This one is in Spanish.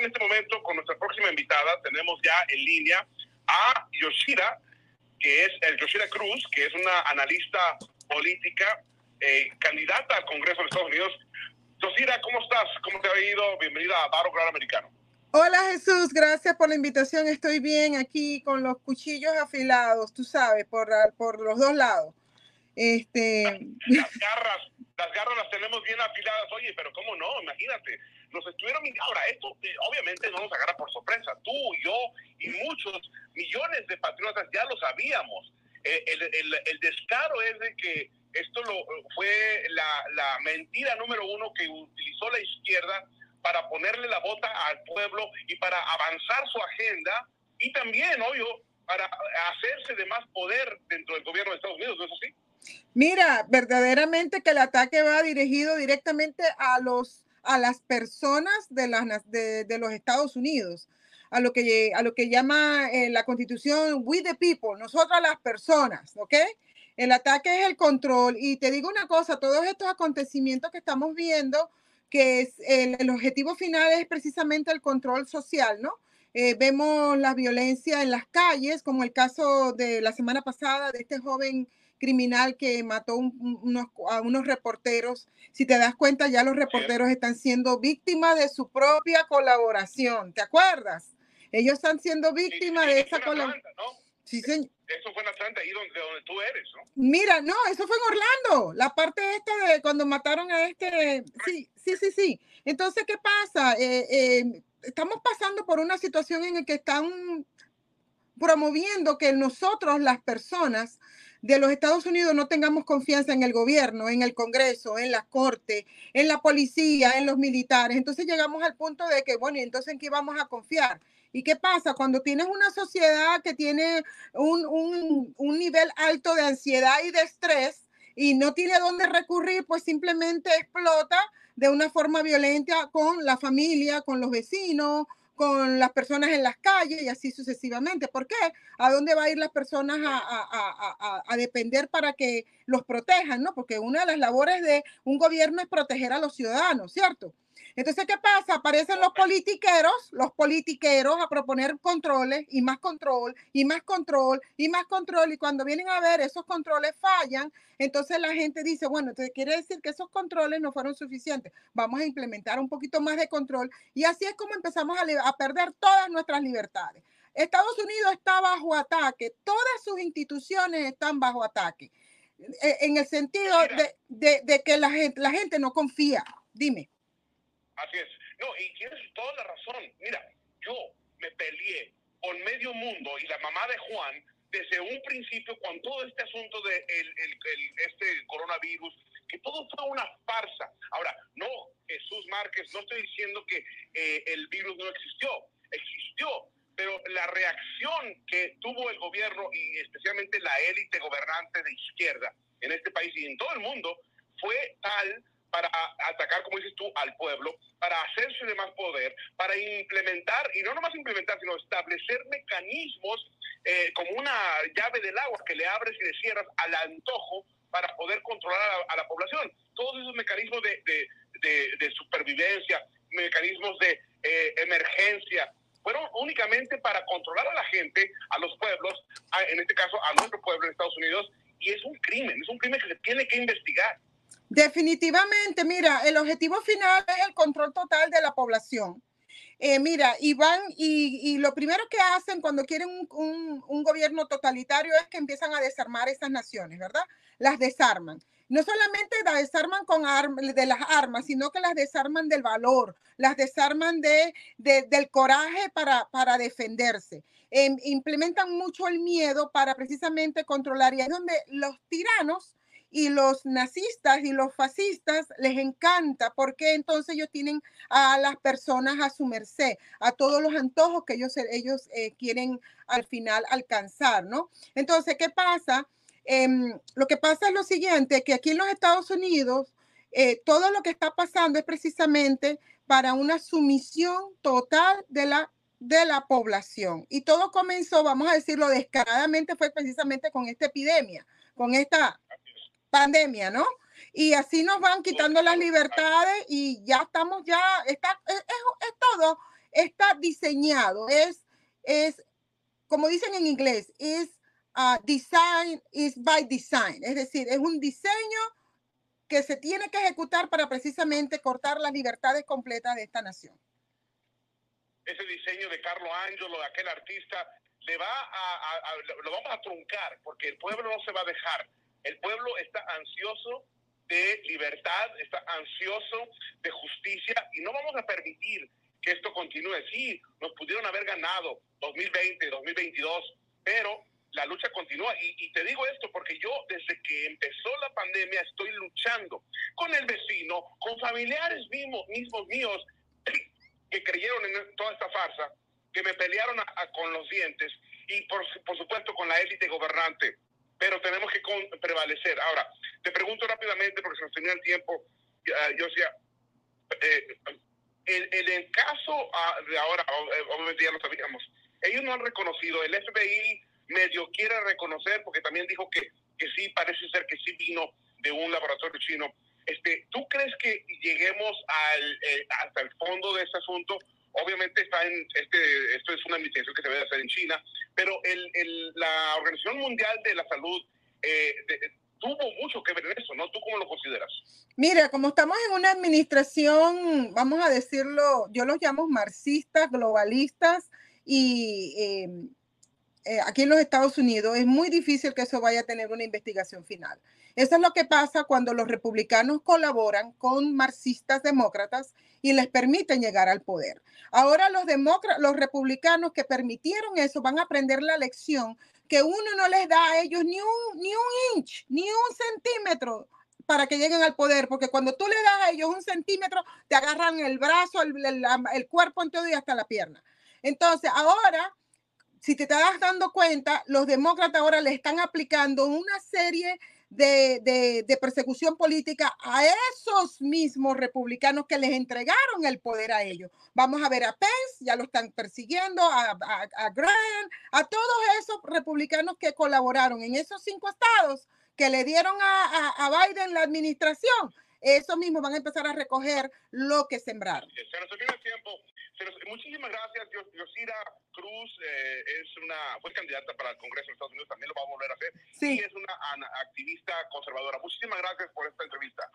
en este momento con nuestra próxima invitada. Tenemos ya en línea a Yoshira, que es el Yoshira Cruz, que es una analista política, eh, candidata al Congreso de Estados Unidos. Yoshira, ¿cómo estás? ¿Cómo te ha ido? Bienvenida a Baro Claro Americano. Hola Jesús, gracias por la invitación. Estoy bien aquí con los cuchillos afilados, tú sabes, por, por los dos lados. Este... Las garras, las garras las tenemos bien afiladas. Oye, pero ¿cómo no? Imagínate, nos estuvieron... Ahora, esto eh, obviamente no nos agarra por sorpresa. Tú, yo y muchos millones de patriotas ya lo sabíamos. Eh, el, descaro es de que esto lo, fue la, la mentira número uno que utilizó la izquierda para ponerle la bota al pueblo y para avanzar su agenda y también, obvio, para hacerse de más poder dentro del gobierno de Estados Unidos, ¿no es así? Mira, verdaderamente que el ataque va dirigido directamente a los a las personas de, las, de, de los Estados Unidos, a lo que, a lo que llama eh, la constitución We the People, nosotras las personas, ¿ok? El ataque es el control. Y te digo una cosa, todos estos acontecimientos que estamos viendo que es el, objetivo final es precisamente el control social, ¿no? Eh, vemos la violencia en las calles, como el caso de la semana pasada de este joven criminal que mató unos, a unos reporteros. Si te das cuenta, ya los reporteros están siendo víctimas de su propia colaboración. ¿Te acuerdas? Ellos están siendo víctimas de esa colaboración. Sí, señor. Eso fue en Atlanta, ahí donde, donde, tú eres, ¿no? Mira, no, eso fue en Orlando, la parte esta de cuando mataron a este, sí, sí, sí, sí. Entonces, ¿qué pasa? Eh, eh, estamos pasando por una situación en la que están promoviendo que nosotros, las personas de los Estados Unidos, no tengamos confianza en el gobierno, en el Congreso, en la Corte, en la policía, en los militares. Entonces llegamos al punto de que, bueno, ¿y entonces en qué vamos a confiar? ¿Y qué pasa? Cuando tienes una sociedad que tiene un, un, un nivel alto de ansiedad y de estrés y no tiene dónde recurrir, pues simplemente explota de una forma violenta con la familia, con los vecinos, con las personas en las calles y así sucesivamente. ¿Por qué? ¿A dónde va a ir las personas a, a, depender para que los protejan? ¿no? Porque una de las labores de un gobierno es proteger a los ciudadanos, ¿cierto? Entonces, ¿qué pasa? Aparecen los politiqueros, los politiqueros a proponer controles y más control y más control y más control. Y cuando vienen a ver esos controles fallan, entonces la gente dice, bueno, entonces quiere decir que esos controles no fueron suficientes. Vamos a implementar un poquito más de control. Y así es como empezamos a, a perder todas nuestras libertades. Estados Unidos está bajo ataque, todas sus instituciones están bajo ataque, e, en el sentido de, de, de que la gente, la gente no confía. Dime. Así es. No, y tienes toda la razón. Mira, yo me peleé con medio mundo y la mamá de Juan desde un principio con todo este asunto de el, este coronavirus, que todo fue una farsa. Ahora, no, Jesús Márquez, no estoy diciendo que eh, el virus no existió, existió, pero la reacción que tuvo el gobierno y especialmente la élite gobernante de izquierda en este país y en todo el mundo fue tal para atacar, como dices tú, al pueblo, para hacerse de más poder, para implementar, y no nomás implementar, sino establecer mecanismos eh, como una llave del agua que le abres y le cierras al antojo para poder controlar a, la población. Todos esos mecanismos de, de, de, supervivencia, mecanismos de eh, emergencia, fueron únicamente para controlar a la gente, a los pueblos, en este caso a nuestro pueblo en Estados Unidos, y es un crimen, es un crimen que se tiene que investigar. Definitivamente, mira, el objetivo final es el control total de la población. Eh, mira, y van, y, lo primero que hacen cuando quieren un, gobierno totalitario es que empiezan a desarmar esas naciones, ¿verdad? Las desarman. No solamente las desarman con de las armas, sino que las desarman del valor, las desarman de, del coraje para, para defenderse. Em, implementan mucho el miedo para precisamente controlar. Y es donde los tiranos y los nazistas y los fascistas les encanta porque entonces ellos tienen a las personas a su merced, a todos los antojos que ellos, ellos eh, quieren al final alcanzar, ¿no? Entonces, ¿qué pasa? Em, lo que pasa es lo siguiente, que aquí en los Estados Unidos, eh, todo lo que está pasando es precisamente para una sumisión total de la de la población. Y todo comenzó, vamos a decirlo descaradamente, fue precisamente con esta epidemia, con esta pandemia, ¿no? Y así nos van quitando las libertades y ya estamos, ya, está, es, es, todo está diseñado, es, es como dicen en inglés, es uh, design is by design, es decir, es un diseño que se tiene que ejecutar para precisamente cortar las libertades completas de esta nación. Ese diseño de Carlo Angelo, de aquel artista, le va a, lo vamos a truncar porque el pueblo no se va a dejar. El pueblo está ansioso de libertad, está ansioso de justicia y no vamos a permitir que esto continúe. Sí, nos pudieron haber ganado 2020, 2022, pero la lucha continúa. Y, te digo esto porque yo desde que empezó la pandemia estoy luchando con el vecino, con familiares mismos, mismos míos que creyeron en toda esta farsa, que me pelearon con los dientes y por, por supuesto con la élite gobernante. Pero tenemos que prevalecer. Ahora, te pregunto rápidamente, porque se nos tenía el tiempo, yo decía, eh, en, el caso ah, de ahora, eh, obviamente ya lo sabíamos, ellos no han reconocido, el FBI medio quiere reconocer, porque también dijo que, que sí, parece ser que sí vino de un laboratorio chino. Este, ¿Tú crees que lleguemos al, eh, hasta el fondo de este asunto? Obviamente está en este, esto es una investigación que se debe hacer en China, pero el, el, la Organización Mundial de la Salud eh, tuvo mucho que ver en eso, ¿no? ¿Tú cómo lo consideras? Mira, como estamos en una administración, vamos a decirlo, yo los llamo marxistas, globalistas y em, eh, aquí en los Estados Unidos, es muy difícil que eso vaya a tener una investigación final. Eso es lo que pasa cuando los republicanos colaboran con marxistas demócratas y les permiten llegar al poder. Ahora los, los republicanos que permitieron eso van a aprender la lección que uno no les da a ellos ni un, ni un inch, ni un centímetro para que lleguen al poder, porque cuando tú le das a ellos un centímetro, te agarran el brazo, el, el, cuerpo todo y hasta la pierna. Entonces, ahora si te estás dando cuenta, los demócratas ahora le están aplicando una serie de, de, persecución política a esos mismos republicanos que les entregaron el poder a ellos. Vamos a ver a Pence, ya lo están persiguiendo, a, a, a Grant, a todos esos republicanos que colaboraron en esos cinco estados que le dieron a, a Biden la administración. Esos mismos van a empezar a recoger lo que sembraron. Se nos tiempo. Muchísimas gracias. Yosira Cruz eh, es una, fue candidata para el Congreso de Estados Unidos, también lo va a volver a hacer. Sí. Y es una activista conservadora. Muchísimas gracias por esta entrevista.